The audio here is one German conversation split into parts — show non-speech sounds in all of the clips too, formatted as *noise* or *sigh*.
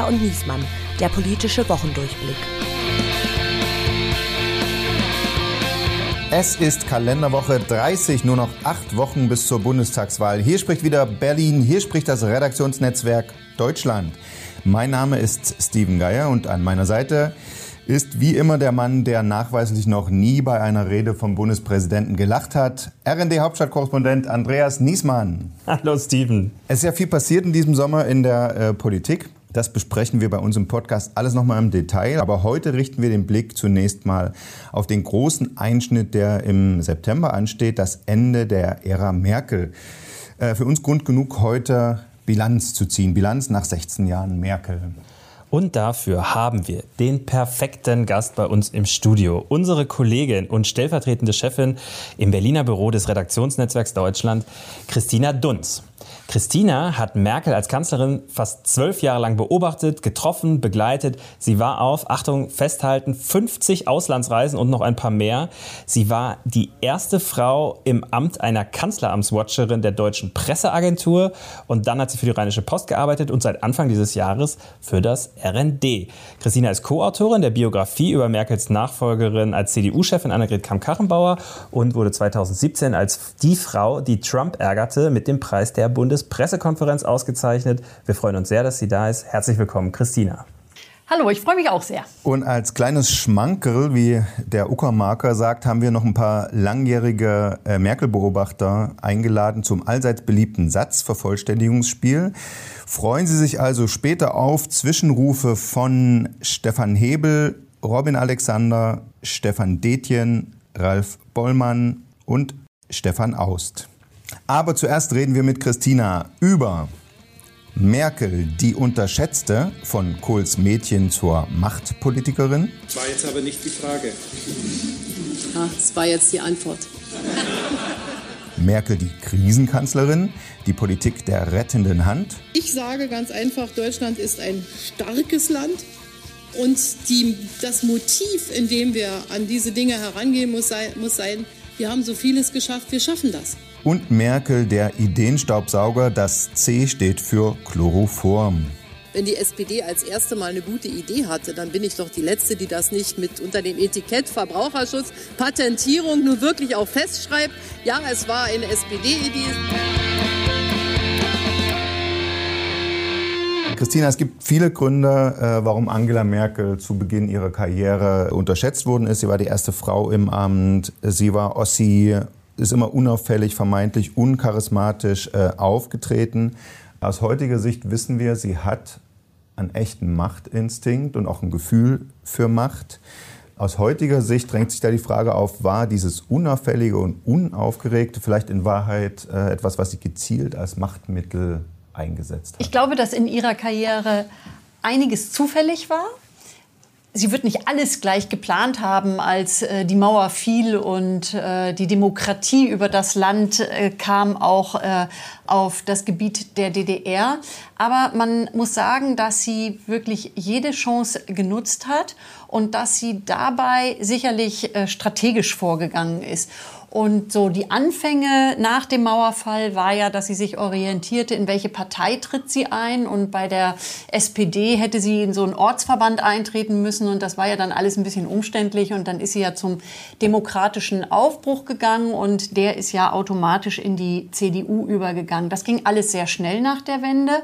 Geier und Niesmann, der politische Wochendurchblick. Es ist Kalenderwoche 30, nur noch acht Wochen bis zur Bundestagswahl. Hier spricht wieder Berlin, hier spricht das Redaktionsnetzwerk Deutschland. Mein Name ist Steven Geier und an meiner Seite ist wie immer der Mann, der nachweislich noch nie bei einer Rede vom Bundespräsidenten gelacht hat. RND-Hauptstadtkorrespondent Andreas Niesmann. Hallo Steven. Es ist ja viel passiert in diesem Sommer in der äh, Politik. Das besprechen wir bei uns im Podcast alles nochmal im Detail. Aber heute richten wir den Blick zunächst mal auf den großen Einschnitt, der im September ansteht, das Ende der Ära Merkel. Äh, für uns Grund genug, heute Bilanz zu ziehen. Bilanz nach 16 Jahren Merkel. Und dafür haben wir den perfekten Gast bei uns im Studio. Unsere Kollegin und stellvertretende Chefin im Berliner Büro des Redaktionsnetzwerks Deutschland, Christina Dunz. Christina hat Merkel als Kanzlerin fast zwölf Jahre lang beobachtet, getroffen, begleitet. Sie war auf, Achtung, festhalten, 50 Auslandsreisen und noch ein paar mehr. Sie war die erste Frau im Amt einer Kanzleramtswatcherin der deutschen Presseagentur und dann hat sie für die Rheinische Post gearbeitet und seit Anfang dieses Jahres für das RND. Christina ist Co-Autorin der Biografie über Merkels Nachfolgerin als CDU-Chefin Annegret Kamm-Karrenbauer und wurde 2017 als die Frau, die Trump ärgerte, mit dem Preis der Bundes Bundespressekonferenz ausgezeichnet. Wir freuen uns sehr, dass sie da ist. Herzlich willkommen, Christina. Hallo, ich freue mich auch sehr. Und als kleines Schmankerl, wie der Uckermarker sagt, haben wir noch ein paar langjährige äh, Merkel-Beobachter eingeladen zum allseits beliebten Satzvervollständigungsspiel. Freuen Sie sich also später auf Zwischenrufe von Stefan Hebel, Robin Alexander, Stefan Detjen, Ralf Bollmann und Stefan Aust. Aber zuerst reden wir mit Christina über Merkel, die unterschätzte, von Kohls Mädchen zur Machtpolitikerin. Das war jetzt aber nicht die Frage. Ja, das war jetzt die Antwort. Merkel, die Krisenkanzlerin, die Politik der rettenden Hand. Ich sage ganz einfach, Deutschland ist ein starkes Land. Und die, das Motiv, in dem wir an diese Dinge herangehen, muss sein, muss sein, wir haben so vieles geschafft, wir schaffen das und Merkel der Ideenstaubsauger. Das C steht für Chloroform. Wenn die SPD als erste Mal eine gute Idee hatte, dann bin ich doch die Letzte, die das nicht mit unter dem Etikett Verbraucherschutz, Patentierung nur wirklich auch festschreibt. Ja, es war eine SPD-Idee. Christina, es gibt viele Gründe, äh, warum Angela Merkel zu Beginn ihrer Karriere unterschätzt worden ist. Sie war die erste Frau im Amt, sie war Ossi ist immer unauffällig, vermeintlich uncharismatisch äh, aufgetreten. Aus heutiger Sicht wissen wir, sie hat einen echten Machtinstinkt und auch ein Gefühl für Macht. Aus heutiger Sicht drängt sich da die Frage auf, war dieses Unauffällige und Unaufgeregte vielleicht in Wahrheit äh, etwas, was sie gezielt als Machtmittel eingesetzt hat? Ich glaube, dass in ihrer Karriere einiges zufällig war sie wird nicht alles gleich geplant haben, als äh, die Mauer fiel und äh, die Demokratie über das Land äh, kam auch äh, auf das Gebiet der DDR. Aber man muss sagen, dass sie wirklich jede Chance genutzt hat und dass sie dabei sicherlich äh, strategisch vorgegangen ist. Und so die Anfänge nach dem Mauerfall war ja, dass sie sich orientierte, in welche Partei tritt sie ein. Und bei der SPD hätte sie in so einen Ortsverband eintreten müssen. Und das war ja dann alles ein bisschen umständlich. Und dann ist sie ja zum demokratischen Aufbruch gegangen. Und der ist ja automatisch in die CDU übergegangen. Das ging alles sehr schnell nach der Wende.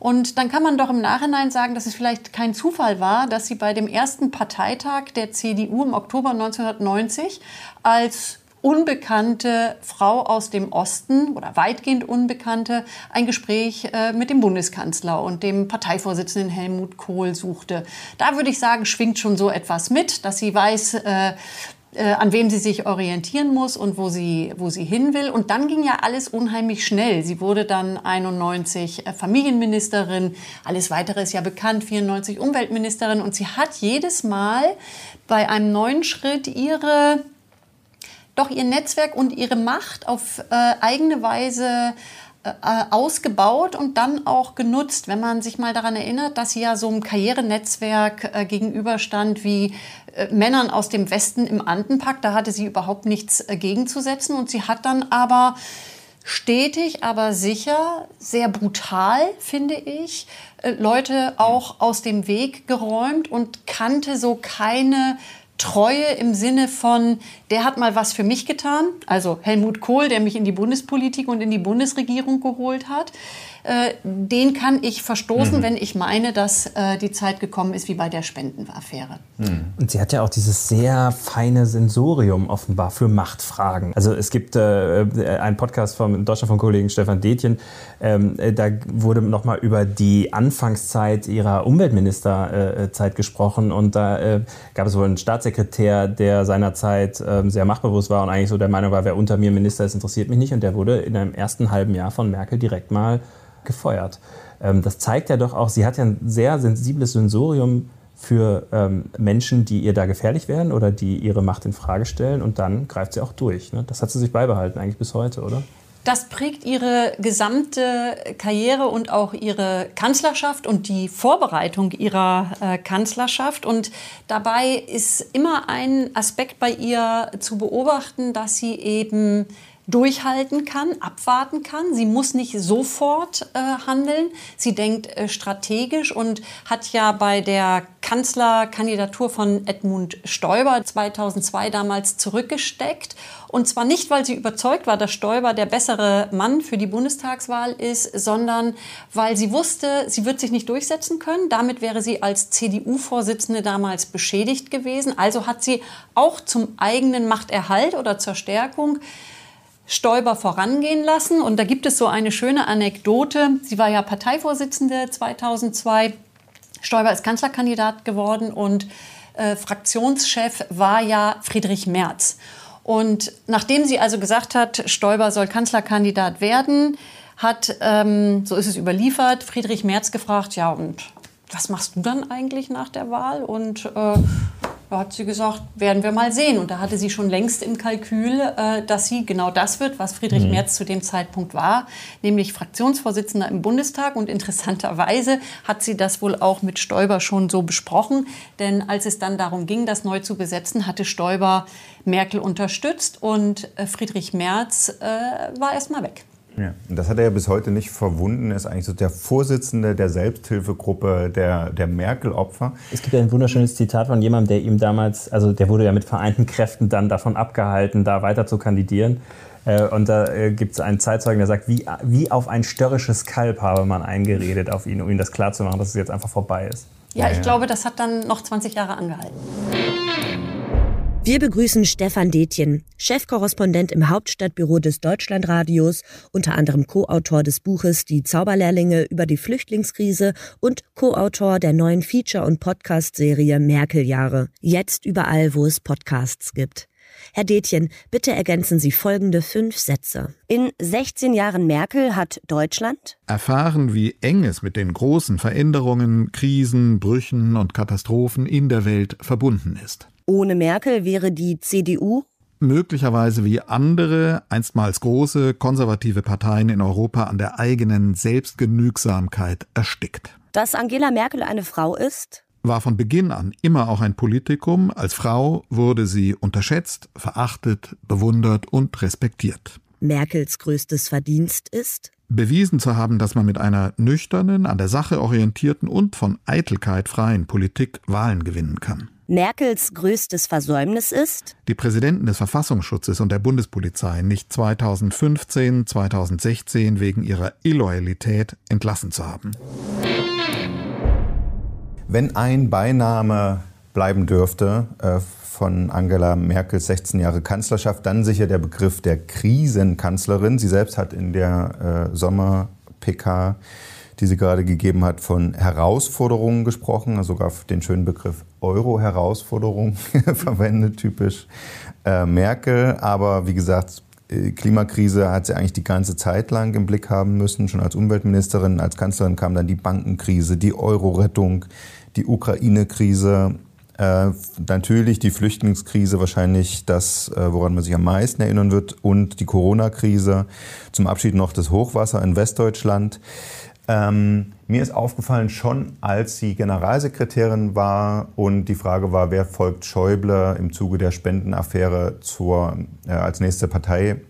Und dann kann man doch im Nachhinein sagen, dass es vielleicht kein Zufall war, dass sie bei dem ersten Parteitag der CDU im Oktober 1990 als unbekannte Frau aus dem Osten oder weitgehend unbekannte ein Gespräch äh, mit dem Bundeskanzler und dem Parteivorsitzenden Helmut Kohl suchte. Da würde ich sagen, schwingt schon so etwas mit, dass sie weiß, äh, äh, an wem sie sich orientieren muss und wo sie, wo sie hin will. Und dann ging ja alles unheimlich schnell. Sie wurde dann 91 äh, Familienministerin, alles weitere ist ja bekannt, 94 Umweltministerin und sie hat jedes Mal bei einem neuen Schritt ihre doch ihr Netzwerk und ihre Macht auf äh, eigene Weise äh, ausgebaut und dann auch genutzt, wenn man sich mal daran erinnert, dass sie ja so einem Karrierenetzwerk äh, gegenüberstand wie äh, Männern aus dem Westen im Andenpakt. Da hatte sie überhaupt nichts äh, gegenzusetzen und sie hat dann aber stetig, aber sicher, sehr brutal, finde ich, äh, Leute auch aus dem Weg geräumt und kannte so keine Treue im Sinne von, der hat mal was für mich getan, also Helmut Kohl, der mich in die Bundespolitik und in die Bundesregierung geholt hat. Äh, den kann ich verstoßen, mhm. wenn ich meine, dass äh, die Zeit gekommen ist wie bei der Spendenaffäre. Mhm. Und sie hat ja auch dieses sehr feine Sensorium offenbar für Machtfragen. Also es gibt äh, einen Podcast vom Deutschland von Kollegen Stefan Detjen, ähm, äh, da wurde nochmal über die Anfangszeit ihrer Umweltministerzeit gesprochen und da äh, gab es wohl einen Staatssekretär, der seinerzeit ähm, sehr machtbewusst war und eigentlich so der Meinung war, wer unter mir Minister ist, interessiert mich nicht und der wurde in einem ersten halben Jahr von Merkel direkt mal gefeuert. Ähm, das zeigt ja doch auch, sie hat ja ein sehr sensibles Sensorium für ähm, Menschen, die ihr da gefährlich werden oder die ihre Macht in Frage stellen und dann greift sie auch durch. Ne? Das hat sie sich beibehalten eigentlich bis heute, oder? Das prägt ihre gesamte Karriere und auch ihre Kanzlerschaft und die Vorbereitung ihrer äh, Kanzlerschaft. Und dabei ist immer ein Aspekt bei ihr zu beobachten, dass sie eben durchhalten kann, abwarten kann. Sie muss nicht sofort äh, handeln. Sie denkt äh, strategisch und hat ja bei der Kanzlerkandidatur von Edmund Stoiber 2002 damals zurückgesteckt. Und zwar nicht, weil sie überzeugt war, dass Stoiber der bessere Mann für die Bundestagswahl ist, sondern weil sie wusste, sie wird sich nicht durchsetzen können. Damit wäre sie als CDU-Vorsitzende damals beschädigt gewesen. Also hat sie auch zum eigenen Machterhalt oder zur Stärkung Stoiber vorangehen lassen. Und da gibt es so eine schöne Anekdote. Sie war ja Parteivorsitzende 2002. Stoiber ist Kanzlerkandidat geworden und äh, Fraktionschef war ja Friedrich Merz. Und nachdem sie also gesagt hat, Stoiber soll Kanzlerkandidat werden, hat, ähm, so ist es überliefert, Friedrich Merz gefragt, ja und was machst du dann eigentlich nach der Wahl? Und äh, da hat sie gesagt, werden wir mal sehen. Und da hatte sie schon längst im Kalkül, äh, dass sie genau das wird, was Friedrich mhm. Merz zu dem Zeitpunkt war, nämlich Fraktionsvorsitzender im Bundestag. Und interessanterweise hat sie das wohl auch mit Stoiber schon so besprochen. Denn als es dann darum ging, das neu zu besetzen, hatte Stoiber Merkel unterstützt und äh, Friedrich Merz äh, war erst mal weg. Ja, und das hat er ja bis heute nicht verwunden. Er ist eigentlich so der Vorsitzende der Selbsthilfegruppe der, der Merkel-Opfer. Es gibt ja ein wunderschönes Zitat von jemandem, der ihm damals, also der wurde ja mit vereinten Kräften dann davon abgehalten, da weiter zu kandidieren. Äh, und da äh, gibt es einen Zeitzeugen, der sagt, wie, wie auf ein störrisches Kalb habe man eingeredet auf ihn, um ihm das klarzumachen, dass es jetzt einfach vorbei ist. Ja, ich ja. glaube, das hat dann noch 20 Jahre angehalten. Wir begrüßen Stefan Detjen, Chefkorrespondent im Hauptstadtbüro des Deutschlandradios, unter anderem Co-Autor des Buches Die Zauberlehrlinge über die Flüchtlingskrise und Co-Autor der neuen Feature- und Podcast-Serie Merkel-Jahre. Jetzt überall, wo es Podcasts gibt. Herr Detjen, bitte ergänzen Sie folgende fünf Sätze. In 16 Jahren Merkel hat Deutschland erfahren, wie eng es mit den großen Veränderungen, Krisen, Brüchen und Katastrophen in der Welt verbunden ist. Ohne Merkel wäre die CDU möglicherweise wie andere, einstmals große, konservative Parteien in Europa an der eigenen Selbstgenügsamkeit erstickt. Dass Angela Merkel eine Frau ist? War von Beginn an immer auch ein Politikum. Als Frau wurde sie unterschätzt, verachtet, bewundert und respektiert. Merkels größtes Verdienst ist? Bewiesen zu haben, dass man mit einer nüchternen, an der Sache orientierten und von Eitelkeit freien Politik Wahlen gewinnen kann. Merkels größtes Versäumnis ist? Die Präsidenten des Verfassungsschutzes und der Bundespolizei nicht 2015, 2016 wegen ihrer Illoyalität entlassen zu haben. Wenn ein Beiname bleiben dürfte äh, von Angela Merkels 16 Jahre Kanzlerschaft, dann sicher der Begriff der Krisenkanzlerin. Sie selbst hat in der äh, Sommer-PK die sie gerade gegeben hat, von Herausforderungen gesprochen, also sogar den schönen Begriff Euro-Herausforderung *laughs* verwendet, typisch äh, Merkel. Aber wie gesagt, äh, Klimakrise hat sie eigentlich die ganze Zeit lang im Blick haben müssen. Schon als Umweltministerin, als Kanzlerin kam dann die Bankenkrise, die Euro-Rettung, die Ukraine-Krise. Äh, natürlich die Flüchtlingskrise, wahrscheinlich das, äh, woran man sich am meisten erinnern wird, und die Corona-Krise. Zum Abschied noch das Hochwasser in Westdeutschland. Ähm, mir ist aufgefallen, schon als sie Generalsekretärin war und die Frage war, wer folgt Schäuble im Zuge der Spendenaffäre zur, äh, als nächste Partei,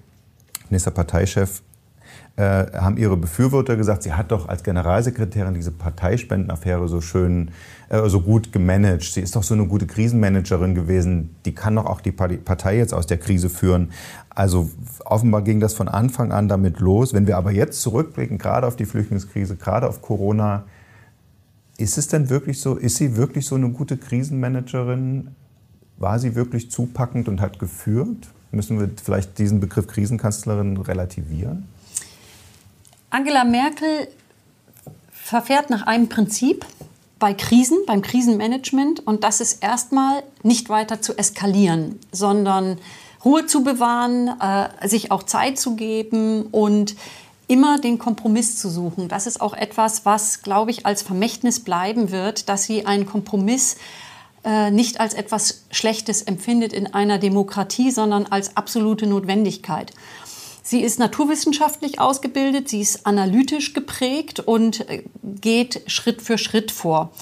nächster Parteichef, äh, haben ihre Befürworter gesagt, sie hat doch als Generalsekretärin diese Parteispendenaffäre so schön, äh, so gut gemanagt. Sie ist doch so eine gute Krisenmanagerin gewesen. Die kann doch auch die Partei jetzt aus der Krise führen. Also offenbar ging das von Anfang an damit los. Wenn wir aber jetzt zurückblicken, gerade auf die Flüchtlingskrise, gerade auf Corona, ist es denn wirklich so, ist sie wirklich so eine gute Krisenmanagerin? War sie wirklich zupackend und hat geführt? Müssen wir vielleicht diesen Begriff Krisenkanzlerin relativieren? Angela Merkel verfährt nach einem Prinzip bei Krisen, beim Krisenmanagement, und das ist erstmal nicht weiter zu eskalieren, sondern Ruhe zu bewahren, äh, sich auch Zeit zu geben und immer den Kompromiss zu suchen. Das ist auch etwas, was, glaube ich, als Vermächtnis bleiben wird, dass sie einen Kompromiss äh, nicht als etwas Schlechtes empfindet in einer Demokratie, sondern als absolute Notwendigkeit. Sie ist naturwissenschaftlich ausgebildet, sie ist analytisch geprägt und äh, geht Schritt für Schritt vor.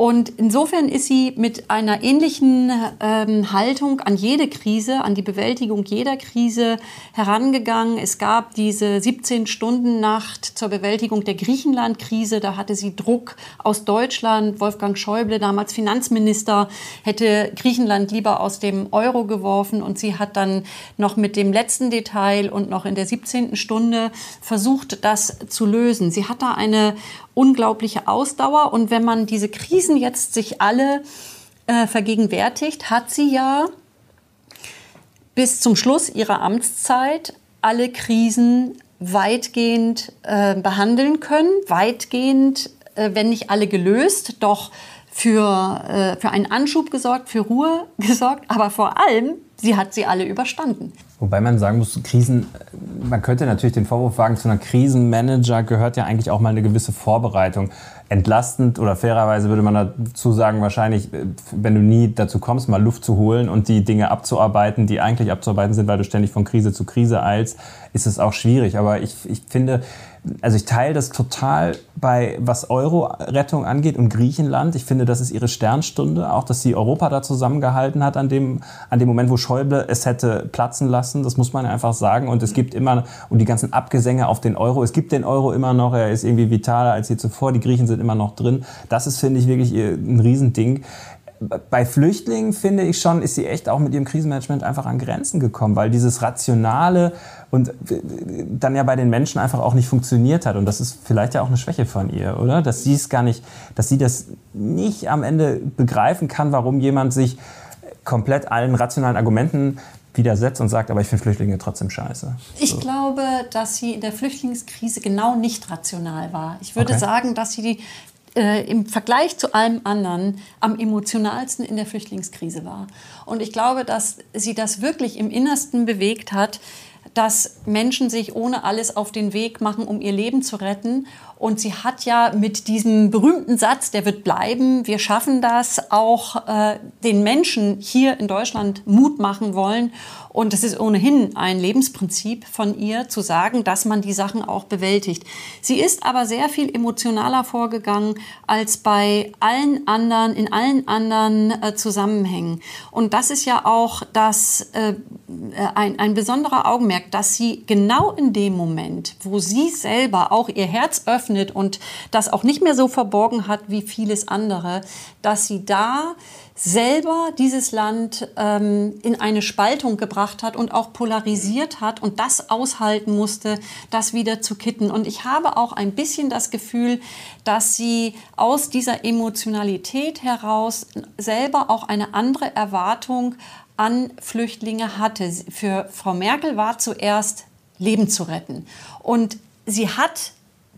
Und insofern ist sie mit einer ähnlichen ähm, Haltung an jede Krise, an die Bewältigung jeder Krise herangegangen. Es gab diese 17-Stunden-Nacht zur Bewältigung der Griechenland-Krise. Da hatte sie Druck aus Deutschland. Wolfgang Schäuble, damals Finanzminister, hätte Griechenland lieber aus dem Euro geworfen. Und sie hat dann noch mit dem letzten Detail und noch in der 17. Stunde versucht, das zu lösen. Sie hat da eine unglaubliche Ausdauer. Und wenn man diese Krisen jetzt sich alle äh, vergegenwärtigt, hat sie ja bis zum Schluss ihrer Amtszeit alle Krisen weitgehend äh, behandeln können, weitgehend, äh, wenn nicht alle gelöst, doch für, äh, für einen Anschub gesorgt, für Ruhe *laughs* gesorgt, aber vor allem, sie hat sie alle überstanden. Wobei man sagen muss, Krisen, man könnte natürlich den Vorwurf wagen, zu einer Krisenmanager gehört ja eigentlich auch mal eine gewisse Vorbereitung. Entlastend oder fairerweise würde man dazu sagen, wahrscheinlich, wenn du nie dazu kommst, mal Luft zu holen und die Dinge abzuarbeiten, die eigentlich abzuarbeiten sind, weil du ständig von Krise zu Krise eilst, ist es auch schwierig. Aber ich, ich finde, also ich teile das total bei, was Euro-Rettung angeht und Griechenland. Ich finde, das ist ihre Sternstunde, auch dass sie Europa da zusammengehalten hat an dem, an dem Moment, wo Schäuble es hätte platzen lassen. Das muss man einfach sagen. Und es gibt immer, und die ganzen Abgesänge auf den Euro, es gibt den Euro immer noch, er ist irgendwie vitaler als je zuvor, die Griechen sind immer noch drin. Das ist, finde ich, wirklich ein Riesending bei Flüchtlingen finde ich schon, ist sie echt auch mit ihrem Krisenmanagement einfach an Grenzen gekommen, weil dieses rationale und dann ja bei den Menschen einfach auch nicht funktioniert hat. Und das ist vielleicht ja auch eine Schwäche von ihr, oder? Dass sie es gar nicht, dass sie das nicht am Ende begreifen kann, warum jemand sich komplett allen rationalen Argumenten widersetzt und sagt, aber ich finde Flüchtlinge trotzdem scheiße. Ich glaube, dass sie in der Flüchtlingskrise genau nicht rational war. Ich würde okay. sagen, dass sie die äh, im Vergleich zu allem anderen am emotionalsten in der Flüchtlingskrise war. Und ich glaube, dass sie das wirklich im Innersten bewegt hat, dass Menschen sich ohne alles auf den Weg machen, um ihr Leben zu retten. Und sie hat ja mit diesem berühmten Satz, der wird bleiben, wir schaffen das, auch äh, den Menschen hier in Deutschland Mut machen wollen und es ist ohnehin ein Lebensprinzip von ihr, zu sagen, dass man die Sachen auch bewältigt. Sie ist aber sehr viel emotionaler vorgegangen als bei allen anderen, in allen anderen äh, Zusammenhängen. Und das ist ja auch das, äh, ein, ein besonderer Augenmerk, dass sie genau in dem Moment, wo sie selber auch ihr Herz öffnet und das auch nicht mehr so verborgen hat wie vieles andere, dass sie da selber dieses Land ähm, in eine Spaltung gebracht hat und auch polarisiert hat und das aushalten musste, das wieder zu kitten. Und ich habe auch ein bisschen das Gefühl, dass sie aus dieser Emotionalität heraus selber auch eine andere Erwartung an Flüchtlinge hatte. Für Frau Merkel war zuerst Leben zu retten. Und sie hat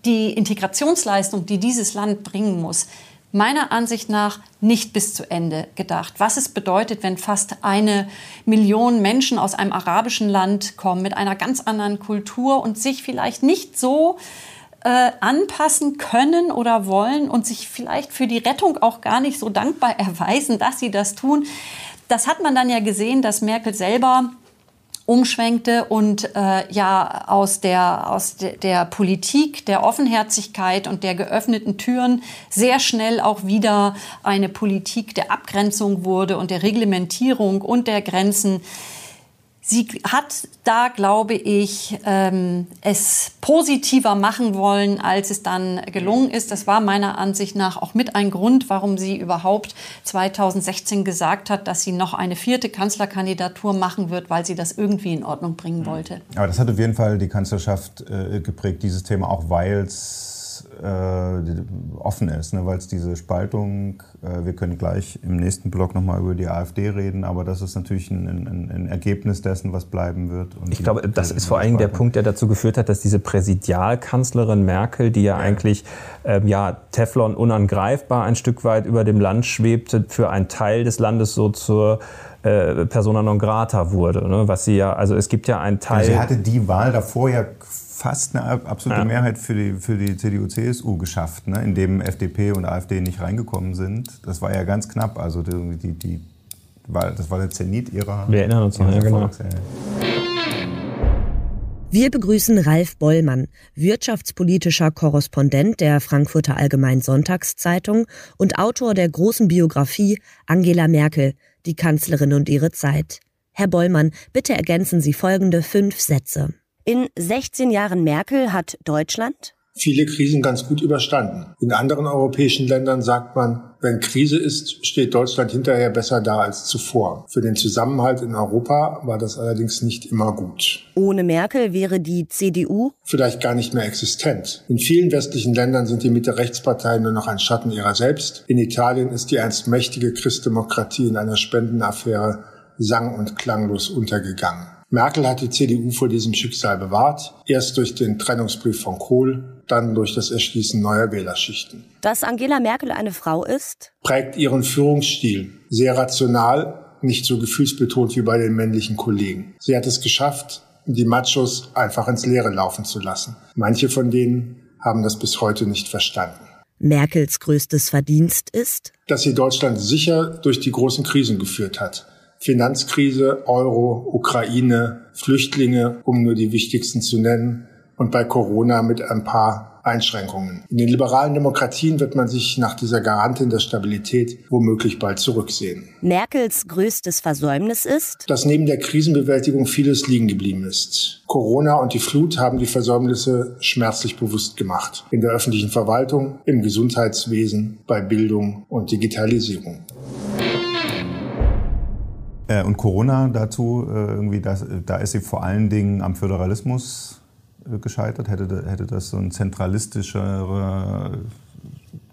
die Integrationsleistung, die dieses Land bringen muss, meiner Ansicht nach nicht bis zu Ende gedacht. Was es bedeutet, wenn fast eine Million Menschen aus einem arabischen Land kommen mit einer ganz anderen Kultur und sich vielleicht nicht so äh, anpassen können oder wollen und sich vielleicht für die Rettung auch gar nicht so dankbar *laughs* erweisen, dass sie das tun. Das hat man dann ja gesehen, dass Merkel selber umschwenkte und äh, ja aus der aus de, der Politik der Offenherzigkeit und der geöffneten Türen sehr schnell auch wieder eine Politik der Abgrenzung wurde und der Reglementierung und der Grenzen Sie hat da, glaube ich, ähm, es positiver machen wollen, als es dann gelungen ist. Das war meiner Ansicht nach auch mit ein Grund, warum sie überhaupt 2016 gesagt hat, dass sie noch eine vierte Kanzlerkandidatur machen wird, weil sie das irgendwie in Ordnung bringen wollte. Aber das hat auf jeden Fall die Kanzlerschaft äh, geprägt, dieses Thema, auch weil es äh, offen ist, ne, weil es diese Spaltung, äh, wir können gleich im nächsten Block nochmal über die AfD reden, aber das ist natürlich ein, ein, ein Ergebnis dessen, was bleiben wird. ich glaube, das ist vor allem der Punkt, der dazu geführt hat, dass diese Präsidialkanzlerin Merkel, die ja, ja. eigentlich ähm, ja, Teflon unangreifbar ein Stück weit über dem Land schwebte, für einen Teil des Landes so zur äh, persona non grata wurde. Ne? Was sie ja, also es gibt ja einen Teil. sie hatte die Wahl davor ja fast eine absolute ja. Mehrheit für die, für die CDU-CSU geschafft, ne? in dem FDP und AfD nicht reingekommen sind. Das war ja ganz knapp. Also die, die, die war, das war der Zenit ihrer. Wir erinnern uns noch, ja, genau. Wir begrüßen Ralf Bollmann, wirtschaftspolitischer Korrespondent der Frankfurter Allgemeinen Sonntagszeitung und Autor der großen Biografie Angela Merkel, die Kanzlerin und ihre Zeit. Herr Bollmann, bitte ergänzen Sie folgende fünf Sätze. In 16 Jahren Merkel hat Deutschland viele Krisen ganz gut überstanden. In anderen europäischen Ländern sagt man, wenn Krise ist, steht Deutschland hinterher besser da als zuvor. Für den Zusammenhalt in Europa war das allerdings nicht immer gut. Ohne Merkel wäre die CDU vielleicht gar nicht mehr existent. In vielen westlichen Ländern sind die Mitte-Rechtsparteien nur noch ein Schatten ihrer selbst. In Italien ist die einst mächtige Christdemokratie in einer Spendenaffäre sang- und klanglos untergegangen. Merkel hat die CDU vor diesem Schicksal bewahrt, erst durch den Trennungsbrief von Kohl, dann durch das Erschließen neuer Wählerschichten. Dass Angela Merkel eine Frau ist? Prägt ihren Führungsstil. Sehr rational, nicht so gefühlsbetont wie bei den männlichen Kollegen. Sie hat es geschafft, die Machos einfach ins Leere laufen zu lassen. Manche von denen haben das bis heute nicht verstanden. Merkels größtes Verdienst ist? Dass sie Deutschland sicher durch die großen Krisen geführt hat. Finanzkrise, Euro, Ukraine, Flüchtlinge, um nur die wichtigsten zu nennen, und bei Corona mit ein paar Einschränkungen. In den liberalen Demokratien wird man sich nach dieser Garantin der Stabilität womöglich bald zurücksehen. Merkels größtes Versäumnis ist, dass neben der Krisenbewältigung vieles liegen geblieben ist. Corona und die Flut haben die Versäumnisse schmerzlich bewusst gemacht. In der öffentlichen Verwaltung, im Gesundheitswesen, bei Bildung und Digitalisierung. Äh, und Corona dazu, äh, irgendwie, das, da ist sie vor allen Dingen am Föderalismus äh, gescheitert. Hätte, hätte das so ein zentralistischerer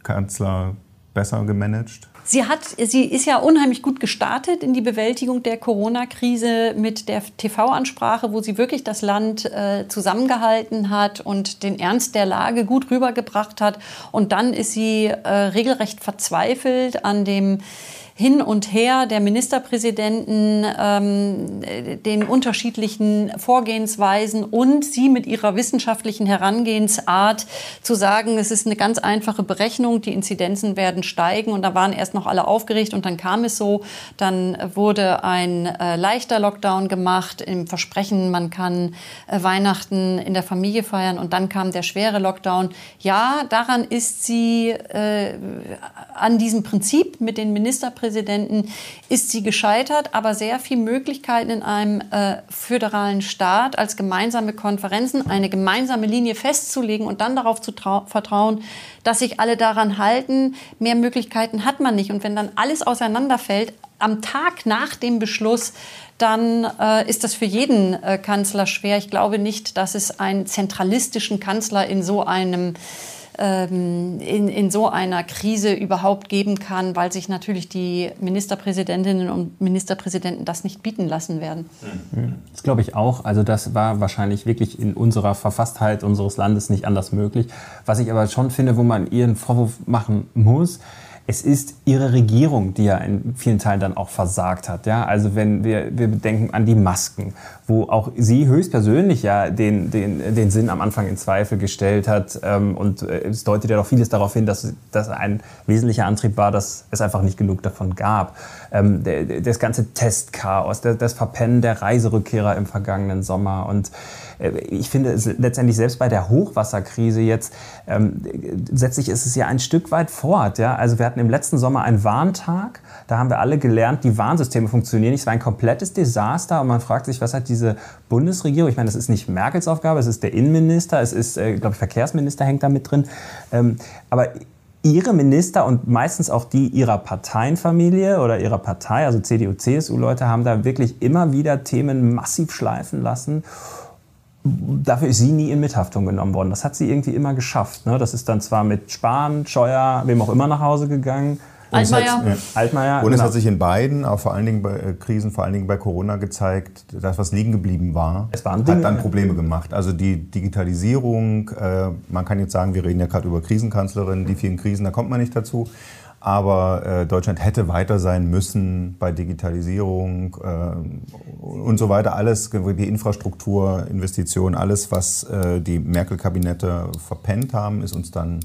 Kanzler besser gemanagt? Sie, hat, sie ist ja unheimlich gut gestartet in die Bewältigung der Corona-Krise mit der TV-Ansprache, wo sie wirklich das Land äh, zusammengehalten hat und den Ernst der Lage gut rübergebracht hat. Und dann ist sie äh, regelrecht verzweifelt an dem hin und Her der Ministerpräsidenten, ähm, den unterschiedlichen Vorgehensweisen und sie mit ihrer wissenschaftlichen Herangehensart zu sagen, es ist eine ganz einfache Berechnung, die Inzidenzen werden steigen und da waren erst noch alle aufgeregt und dann kam es so, dann wurde ein äh, leichter Lockdown gemacht im Versprechen, man kann äh, Weihnachten in der Familie feiern und dann kam der schwere Lockdown. Ja, daran ist sie äh, an diesem Prinzip mit den Ministerpräsidenten Ministerpräsidenten ist sie gescheitert, aber sehr viele Möglichkeiten in einem äh, föderalen Staat als gemeinsame Konferenzen eine gemeinsame Linie festzulegen und dann darauf zu vertrauen, dass sich alle daran halten. Mehr Möglichkeiten hat man nicht. Und wenn dann alles auseinanderfällt, am Tag nach dem Beschluss, dann äh, ist das für jeden äh, Kanzler schwer. Ich glaube nicht, dass es einen zentralistischen Kanzler in so einem ähm, in, in so einer Krise überhaupt geben kann, weil sich natürlich die Ministerpräsidentinnen und Ministerpräsidenten das nicht bieten lassen werden. Das glaube ich auch. Also das war wahrscheinlich wirklich in unserer Verfasstheit unseres Landes nicht anders möglich. Was ich aber schon finde, wo man ihren Vorwurf machen muss, es ist ihre Regierung, die ja in vielen Teilen dann auch versagt hat. Ja? Also wenn wir, wir denken an die Masken, wo auch sie höchstpersönlich ja den, den, den Sinn am Anfang in Zweifel gestellt hat. Ähm, und äh, es deutet ja doch vieles darauf hin, dass das ein wesentlicher Antrieb war, dass es einfach nicht genug davon gab. Ähm, das ganze Testchaos, das Verpennen der Reiserückkehrer im vergangenen Sommer und äh, ich finde letztendlich selbst bei der Hochwasserkrise jetzt ähm, setzt sich ist es ja ein Stück weit fort. Ja? Also wir hatten hatten im letzten Sommer einen Warntag. Da haben wir alle gelernt, die Warnsysteme funktionieren nicht. Es war ein komplettes Desaster und man fragt sich, was hat diese Bundesregierung, ich meine, das ist nicht Merkels Aufgabe, es ist der Innenminister, es ist, äh, glaube ich, Verkehrsminister hängt da mit drin. Ähm, aber Ihre Minister und meistens auch die Ihrer Parteienfamilie oder Ihrer Partei, also CDU, CSU-Leute, haben da wirklich immer wieder Themen massiv schleifen lassen dafür ist sie nie in Mithaftung genommen worden. Das hat sie irgendwie immer geschafft. Ne? Das ist dann zwar mit Spahn, Scheuer, wem auch immer nach Hause gegangen. Altmaier. Hat. Altmaier. Und es genau. hat sich in beiden, auch vor allen Dingen bei äh, Krisen, vor allen Dingen bei Corona gezeigt, dass was liegen geblieben war, es war hat Ding, dann Probleme gemacht. Also die Digitalisierung, äh, man kann jetzt sagen, wir reden ja gerade über Krisenkanzlerinnen, die vielen Krisen, da kommt man nicht dazu. Aber äh, Deutschland hätte weiter sein müssen bei Digitalisierung äh, und so weiter. Alles, die Infrastruktur, Investitionen, alles, was äh, die Merkel-Kabinette verpennt haben, ist uns dann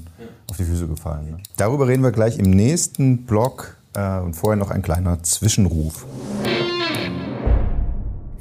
auf die Füße gefallen. Ne? Darüber reden wir gleich im nächsten Blog äh, und vorher noch ein kleiner Zwischenruf.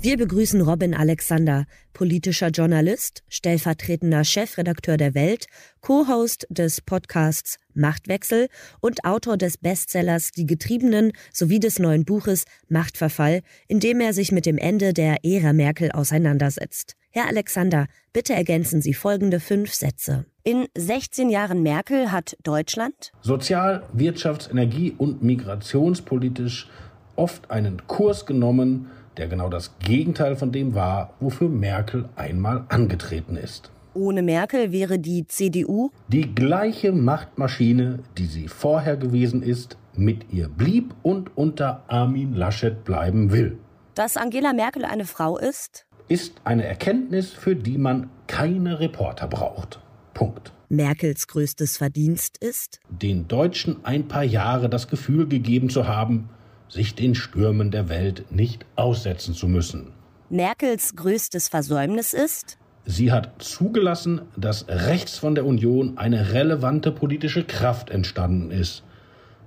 Wir begrüßen Robin Alexander, politischer Journalist, stellvertretender Chefredakteur der Welt, Co-Host des Podcasts Machtwechsel und Autor des Bestsellers Die Getriebenen sowie des neuen Buches Machtverfall, in dem er sich mit dem Ende der Ära Merkel auseinandersetzt. Herr Alexander, bitte ergänzen Sie folgende fünf Sätze. In 16 Jahren Merkel hat Deutschland sozial, wirtschafts-, energie- und migrationspolitisch oft einen Kurs genommen, der genau das Gegenteil von dem war, wofür Merkel einmal angetreten ist. Ohne Merkel wäre die CDU die gleiche Machtmaschine, die sie vorher gewesen ist, mit ihr blieb und unter Armin Laschet bleiben will. Dass Angela Merkel eine Frau ist? Ist eine Erkenntnis, für die man keine Reporter braucht. Punkt. Merkels größtes Verdienst ist? Den Deutschen ein paar Jahre das Gefühl gegeben zu haben, sich den Stürmen der Welt nicht aussetzen zu müssen. Merkels größtes Versäumnis ist? Sie hat zugelassen, dass rechts von der Union eine relevante politische Kraft entstanden ist.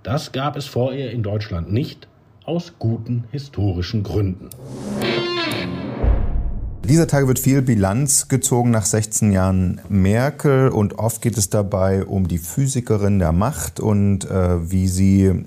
Das gab es vor ihr in Deutschland nicht, aus guten historischen Gründen. Dieser Tage wird viel Bilanz gezogen nach 16 Jahren Merkel und oft geht es dabei um die Physikerin der Macht und äh, wie sie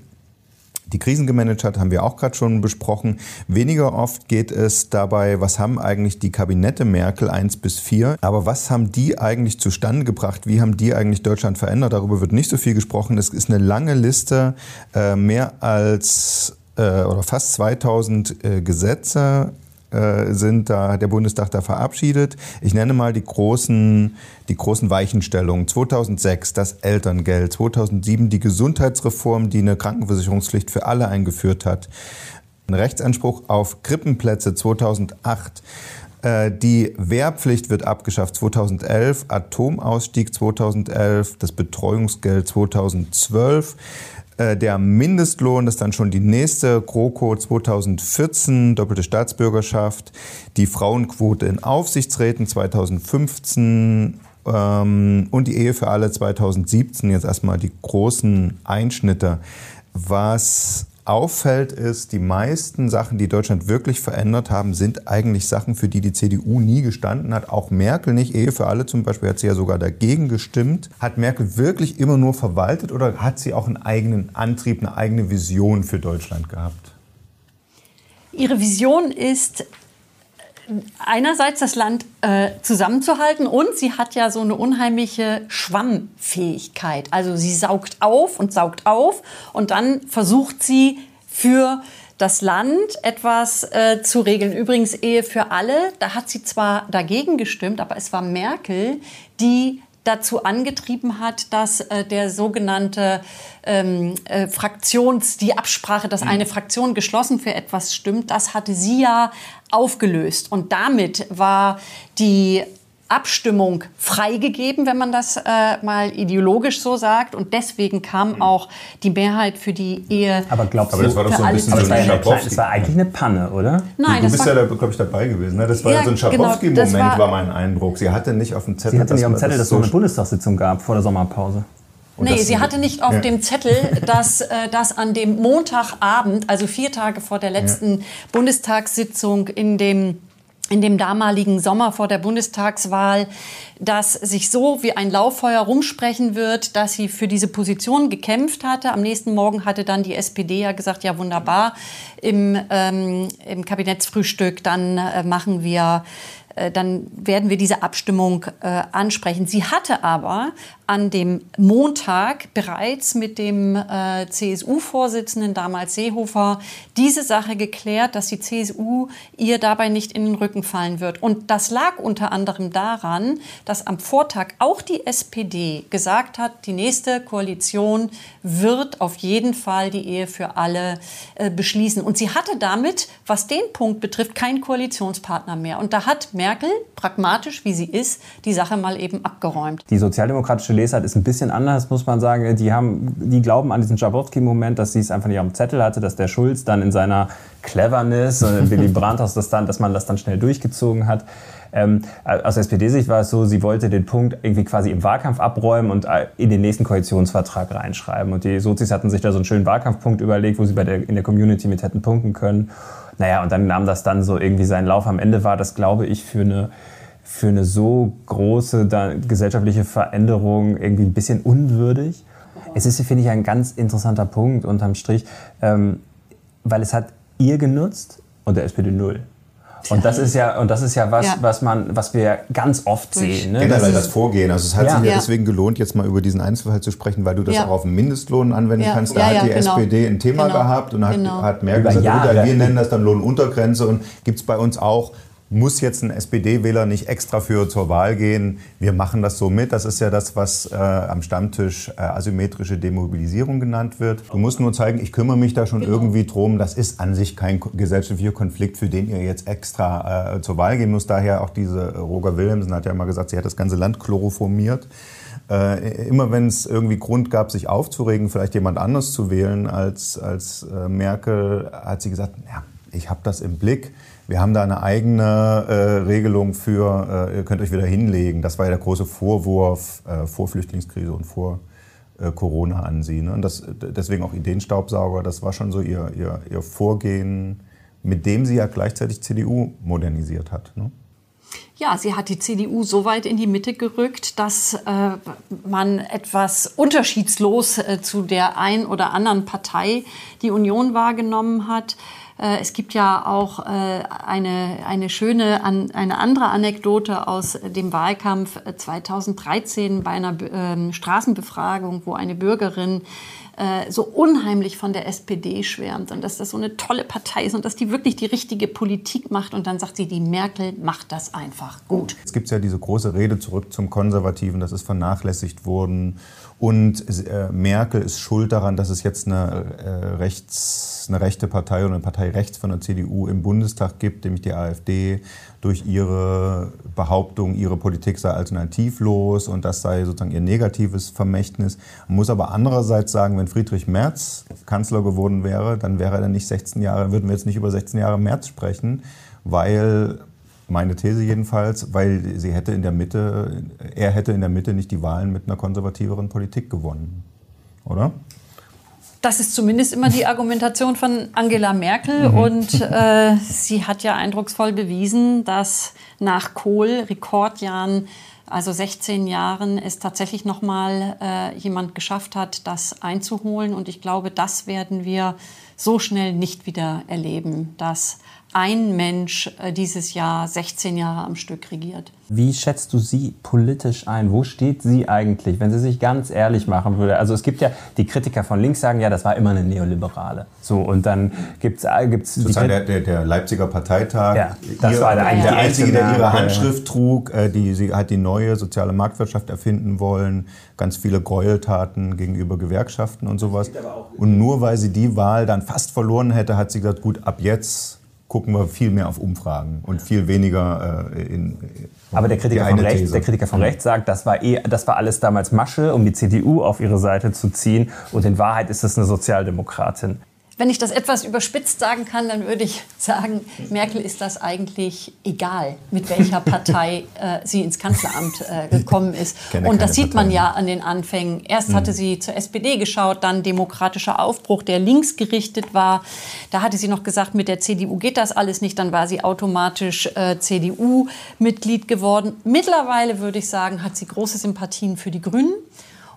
die Krisen gemanagt hat, haben wir auch gerade schon besprochen. Weniger oft geht es dabei, was haben eigentlich die Kabinette Merkel 1 bis 4, aber was haben die eigentlich zustande gebracht? Wie haben die eigentlich Deutschland verändert? Darüber wird nicht so viel gesprochen. Es ist eine lange Liste, äh, mehr als äh, oder fast 2000 äh, Gesetze äh, sind da der Bundestag da verabschiedet. Ich nenne mal die großen, die großen Weichenstellungen. 2006 das Elterngeld, 2007 die Gesundheitsreform, die eine Krankenversicherungspflicht für alle eingeführt hat. Ein Rechtsanspruch auf Krippenplätze 2008. Äh, die Wehrpflicht wird abgeschafft 2011, Atomausstieg 2011, das Betreuungsgeld 2012. Äh, der Mindestlohn ist dann schon die nächste GroKo 2014, doppelte Staatsbürgerschaft. Die Frauenquote in Aufsichtsräten 2015 ähm, und die Ehe für alle 2017. Jetzt erstmal die großen Einschnitte. Was auffällt, ist, die meisten Sachen, die Deutschland wirklich verändert haben, sind eigentlich Sachen, für die die CDU nie gestanden hat. Auch Merkel nicht. Ehe für alle zum Beispiel hat sie ja sogar dagegen gestimmt. Hat Merkel wirklich immer nur verwaltet oder hat sie auch einen eigenen Antrieb, eine eigene Vision für Deutschland gehabt? Ihre Vision ist einerseits das Land äh, zusammenzuhalten und sie hat ja so eine unheimliche Schwammfähigkeit. Also sie saugt auf und saugt auf und dann versucht sie für das Land etwas äh, zu regeln. Übrigens Ehe für alle, da hat sie zwar dagegen gestimmt, aber es war Merkel, die dazu angetrieben hat, dass äh, der sogenannte ähm, äh, Fraktions, die Absprache, dass eine Fraktion geschlossen für etwas stimmt, das hatte sie ja aufgelöst. Und damit war die Abstimmung freigegeben, wenn man das äh, mal ideologisch so sagt. Und deswegen kam mhm. auch die Mehrheit für die Ehe. Aber glaubst du, das war doch so ein bisschen so ein Schabowski. Das war eigentlich eine Panne, oder? Nein, du, du bist ja, glaube ich, dabei gewesen. Ne? Das war ja, so ein Schabowski-Moment, genau, war, war, mein Eindruck. Sie hatte nicht auf dem Zettel. Sie hatte nicht auf dem Zettel, dass es so eine Bundestagssitzung gab vor der Sommerpause. Und nee, sie hatte nicht auf ja. dem Zettel, *laughs* dass, äh, dass an dem Montagabend, also vier Tage vor der letzten ja. Bundestagssitzung in dem in dem damaligen Sommer vor der Bundestagswahl, dass sich so wie ein Lauffeuer rumsprechen wird, dass sie für diese Position gekämpft hatte. Am nächsten Morgen hatte dann die SPD ja gesagt, ja wunderbar, im, ähm, im Kabinettsfrühstück, dann äh, machen wir äh, dann werden wir diese Abstimmung äh, ansprechen. Sie hatte aber an dem Montag bereits mit dem äh, CSU-Vorsitzenden, damals Seehofer, diese Sache geklärt, dass die CSU ihr dabei nicht in den Rücken fallen wird. Und das lag unter anderem daran, dass am Vortag auch die SPD gesagt hat, die nächste Koalition wird auf jeden Fall die Ehe für alle äh, beschließen. Und sie hatte damit, was den Punkt betrifft, keinen Koalitionspartner mehr. Und da hat Merkel, pragmatisch wie sie ist, die Sache mal eben abgeräumt. Die sozialdemokratische Lesart ist ein bisschen anders, muss man sagen. Die, haben, die glauben an diesen Jabowski-Moment, dass sie es einfach nicht auf dem Zettel hatte, dass der Schulz dann in seiner Cleverness und *laughs* Willy Brandt, das dann, dass man das dann schnell durchgezogen hat. Ähm, aus SPD-Sicht war es so, sie wollte den Punkt irgendwie quasi im Wahlkampf abräumen und äh, in den nächsten Koalitionsvertrag reinschreiben. Und die Sozis hatten sich da so einen schönen Wahlkampfpunkt überlegt, wo sie bei der, in der Community mit hätten punkten können. Naja, und dann nahm das dann so irgendwie seinen Lauf. Am Ende war das, glaube ich, für eine für eine so große da, gesellschaftliche Veränderung irgendwie ein bisschen unwürdig. Es ist, finde ich, ein ganz interessanter Punkt unterm Strich, ähm, weil es hat ihr genutzt und der SPD null. Und das ist ja, und das ist ja was, ja. was man, was wir ganz oft sehen. Ne? Generell das, das Vorgehen. Also es hat ja. sich ja deswegen gelohnt, jetzt mal über diesen Einzelfall zu sprechen, weil du das auch auf den Mindestlohn anwenden kannst. Da hat die genau. SPD ein Thema genau. gehabt und hat, genau. hat mehr gesagt, wir nennen das dann Lohnuntergrenze und gibt es bei uns auch muss jetzt ein SPD-Wähler nicht extra für zur Wahl gehen. Wir machen das so mit. Das ist ja das, was äh, am Stammtisch äh, asymmetrische Demobilisierung genannt wird. Du musst nur zeigen, ich kümmere mich da schon genau. irgendwie drum. Das ist an sich kein gesellschaftlicher Konflikt, für den ihr jetzt extra äh, zur Wahl gehen müsst. Daher auch diese Roger Wilhelmsen hat ja mal gesagt, sie hat das ganze Land chloroformiert. Äh, immer wenn es irgendwie Grund gab, sich aufzuregen, vielleicht jemand anders zu wählen als, als äh, Merkel, hat sie gesagt, ja, ich habe das im Blick wir haben da eine eigene äh, Regelung für, äh, ihr könnt euch wieder hinlegen. Das war ja der große Vorwurf äh, vor Flüchtlingskrise und vor äh, Corona an sie. Ne? Und das, deswegen auch Ideenstaubsauger, das war schon so ihr, ihr, ihr Vorgehen, mit dem sie ja gleichzeitig CDU modernisiert hat. Ne? Ja, sie hat die CDU so weit in die Mitte gerückt, dass äh, man etwas unterschiedslos äh, zu der ein oder anderen Partei die Union wahrgenommen hat. Äh, es gibt ja auch äh, eine, eine schöne, eine andere Anekdote aus dem Wahlkampf 2013 äh, bei einer ähm, Straßenbefragung, wo eine Bürgerin so unheimlich von der SPD schwärmt und dass das so eine tolle Partei ist und dass die wirklich die richtige Politik macht. Und dann sagt sie, die Merkel macht das einfach gut. Es gibt ja diese große Rede zurück zum Konservativen, das ist vernachlässigt worden. Und äh, Merkel ist schuld daran, dass es jetzt eine, äh, rechts, eine rechte Partei oder eine Partei rechts von der CDU im Bundestag gibt, nämlich die AfD, durch ihre Behauptung, ihre Politik sei alternativlos und das sei sozusagen ihr negatives Vermächtnis. Man muss aber andererseits sagen, wenn Friedrich Merz Kanzler geworden wäre, dann wäre er nicht 16 Jahre, würden wir jetzt nicht über 16 Jahre Merz sprechen, weil meine These jedenfalls, weil sie hätte in der Mitte, er hätte in der Mitte nicht die Wahlen mit einer konservativeren Politik gewonnen, oder? Das ist zumindest immer die Argumentation von Angela Merkel. Mhm. Und äh, sie hat ja eindrucksvoll bewiesen, dass nach Kohl, Rekordjahren, also 16 Jahren, es tatsächlich noch mal äh, jemand geschafft hat, das einzuholen. Und ich glaube, das werden wir so schnell nicht wieder erleben, dass ein Mensch äh, dieses Jahr 16 Jahre am Stück regiert. Wie schätzt du sie politisch ein? Wo steht sie eigentlich, wenn sie sich ganz ehrlich machen würde? Also es gibt ja, die Kritiker von links sagen ja, das war immer eine Neoliberale. So, und dann gibt es... Äh, gibt's Sozusagen der, der, der, Leipziger Parteitag. Ja, das ihr, war der, der Einzige, der ihre Handschrift trug. Äh, die, sie hat die neue soziale Marktwirtschaft erfinden wollen. Ganz viele Gräueltaten gegenüber Gewerkschaften und sowas. Und nur weil sie die Wahl dann fast verloren hätte, hat sie gesagt, gut, ab jetzt gucken wir viel mehr auf Umfragen und viel weniger äh, in. Aber der Kritiker, von rechts, der Kritiker von rechts sagt, das war, eh, das war alles damals Masche, um die CDU auf ihre Seite zu ziehen. Und in Wahrheit ist es eine Sozialdemokratin. Wenn ich das etwas überspitzt sagen kann, dann würde ich sagen, Merkel ist das eigentlich egal, mit welcher Partei äh, sie ins Kanzleramt äh, gekommen ist. Und das sieht man ja an den Anfängen. Erst mhm. hatte sie zur SPD geschaut, dann demokratischer Aufbruch, der links gerichtet war. Da hatte sie noch gesagt, mit der CDU geht das alles nicht. Dann war sie automatisch äh, CDU-Mitglied geworden. Mittlerweile würde ich sagen, hat sie große Sympathien für die Grünen.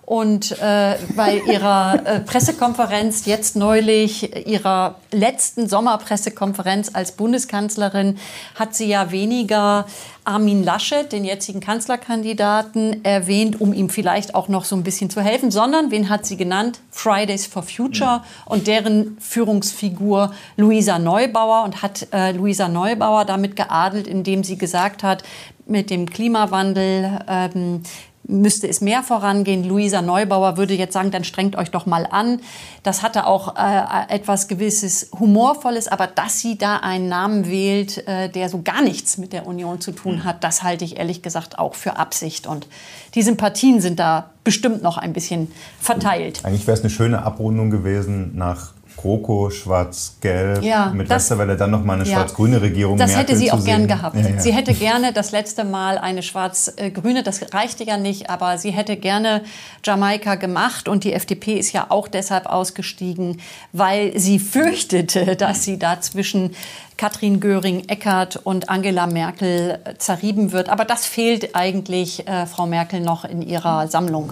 Und äh, bei ihrer äh, Pressekonferenz jetzt neulich, ihrer letzten Sommerpressekonferenz als Bundeskanzlerin, hat sie ja weniger Armin Laschet, den jetzigen Kanzlerkandidaten, erwähnt, um ihm vielleicht auch noch so ein bisschen zu helfen, sondern wen hat sie genannt? Fridays for Future. Und deren Führungsfigur Luisa Neubauer. Und hat äh, Luisa Neubauer damit geadelt, indem sie gesagt hat, mit dem Klimawandel ähm, müsste es mehr vorangehen. Luisa Neubauer würde jetzt sagen, dann strengt euch doch mal an. Das hatte auch äh, etwas gewisses Humorvolles, aber dass sie da einen Namen wählt, äh, der so gar nichts mit der Union zu tun hat, das halte ich ehrlich gesagt auch für Absicht. Und die Sympathien sind da bestimmt noch ein bisschen verteilt. Eigentlich wäre es eine schöne Abrundung gewesen nach GroKo, schwarz-gelb, ja, mit das, Westerwelle dann nochmal eine ja, schwarz-grüne Regierung. Das hätte sie auch gern gehabt. Ja, sie hätte gerne das letzte Mal eine schwarz-grüne, das reichte ja nicht, aber sie hätte gerne Jamaika gemacht und die FDP ist ja auch deshalb ausgestiegen, weil sie fürchtete, dass sie da zwischen Katrin Göring-Eckardt und Angela Merkel zerrieben wird. Aber das fehlt eigentlich äh, Frau Merkel noch in ihrer Sammlung.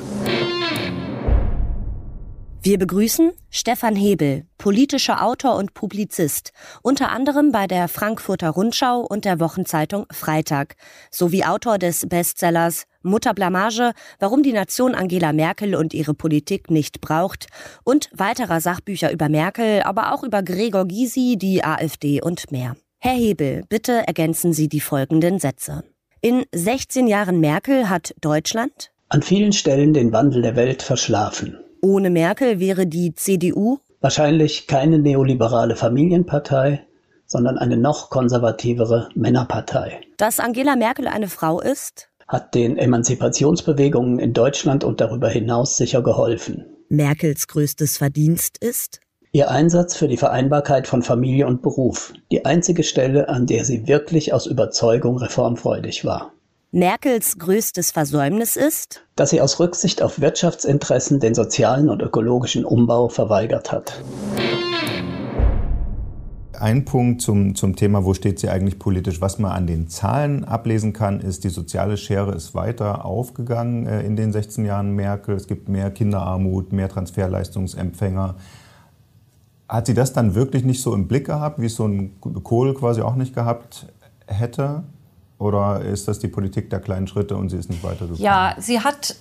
Wir begrüßen Stefan Hebel, politischer Autor und Publizist, unter anderem bei der Frankfurter Rundschau und der Wochenzeitung Freitag, sowie Autor des Bestsellers Mutterblamage, warum die Nation Angela Merkel und ihre Politik nicht braucht und weiterer Sachbücher über Merkel, aber auch über Gregor Gysi, die AfD und mehr. Herr Hebel, bitte ergänzen Sie die folgenden Sätze. In 16 Jahren Merkel hat Deutschland an vielen Stellen den Wandel der Welt verschlafen. Ohne Merkel wäre die CDU wahrscheinlich keine neoliberale Familienpartei, sondern eine noch konservativere Männerpartei. Dass Angela Merkel eine Frau ist, hat den Emanzipationsbewegungen in Deutschland und darüber hinaus sicher geholfen. Merkels größtes Verdienst ist Ihr Einsatz für die Vereinbarkeit von Familie und Beruf, die einzige Stelle, an der sie wirklich aus Überzeugung reformfreudig war. Merkels größtes Versäumnis ist, dass sie aus Rücksicht auf Wirtschaftsinteressen den sozialen und ökologischen Umbau verweigert hat. Ein Punkt zum, zum Thema, wo steht sie eigentlich politisch, was man an den Zahlen ablesen kann, ist, die soziale Schere ist weiter aufgegangen äh, in den 16 Jahren Merkel. Es gibt mehr Kinderarmut, mehr Transferleistungsempfänger. Hat sie das dann wirklich nicht so im Blick gehabt, wie es so ein Kohl quasi auch nicht gehabt hätte? Oder ist das die Politik der kleinen Schritte und sie ist nicht weitergekommen? Ja, sie hat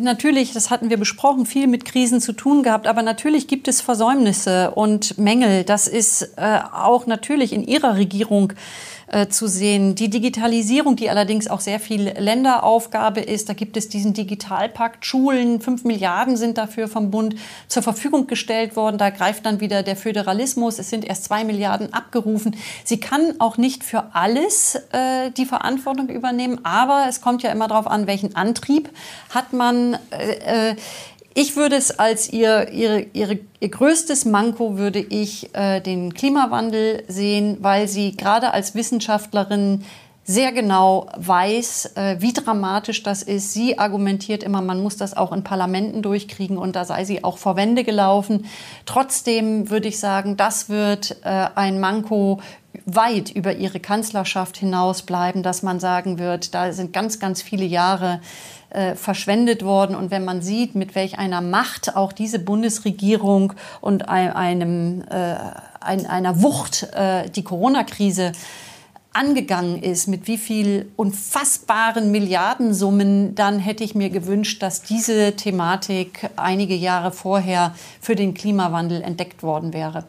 natürlich, das hatten wir besprochen, viel mit Krisen zu tun gehabt, aber natürlich gibt es Versäumnisse und Mängel. Das ist äh, auch natürlich in ihrer Regierung äh, zu sehen. Die Digitalisierung, die allerdings auch sehr viel Länderaufgabe ist, da gibt es diesen Digitalpakt. Schulen, fünf Milliarden sind dafür vom Bund zur Verfügung gestellt worden. Da greift dann wieder der Föderalismus. Es sind erst zwei Milliarden abgerufen. Sie kann auch nicht für alles äh, die Verantwortung übernehmen, aber es kommt ja immer darauf an, welchen Antrieb hat man. Äh, äh ich würde es als ihr, ihre, ihre, ihr größtes Manko würde ich äh, den Klimawandel sehen, weil sie gerade als Wissenschaftlerin sehr genau weiß, äh, wie dramatisch das ist. Sie argumentiert immer, man muss das auch in Parlamenten durchkriegen und da sei sie auch vor Wände gelaufen. Trotzdem würde ich sagen, das wird äh, ein Manko weit über ihre Kanzlerschaft hinaus bleiben, dass man sagen wird, da sind ganz, ganz viele Jahre äh, verschwendet worden. Und wenn man sieht, mit welch einer Macht auch diese Bundesregierung und einem, äh, ein, einer Wucht äh, die Corona-Krise angegangen ist, mit wie viel unfassbaren Milliardensummen, dann hätte ich mir gewünscht, dass diese Thematik einige Jahre vorher für den Klimawandel entdeckt worden wäre.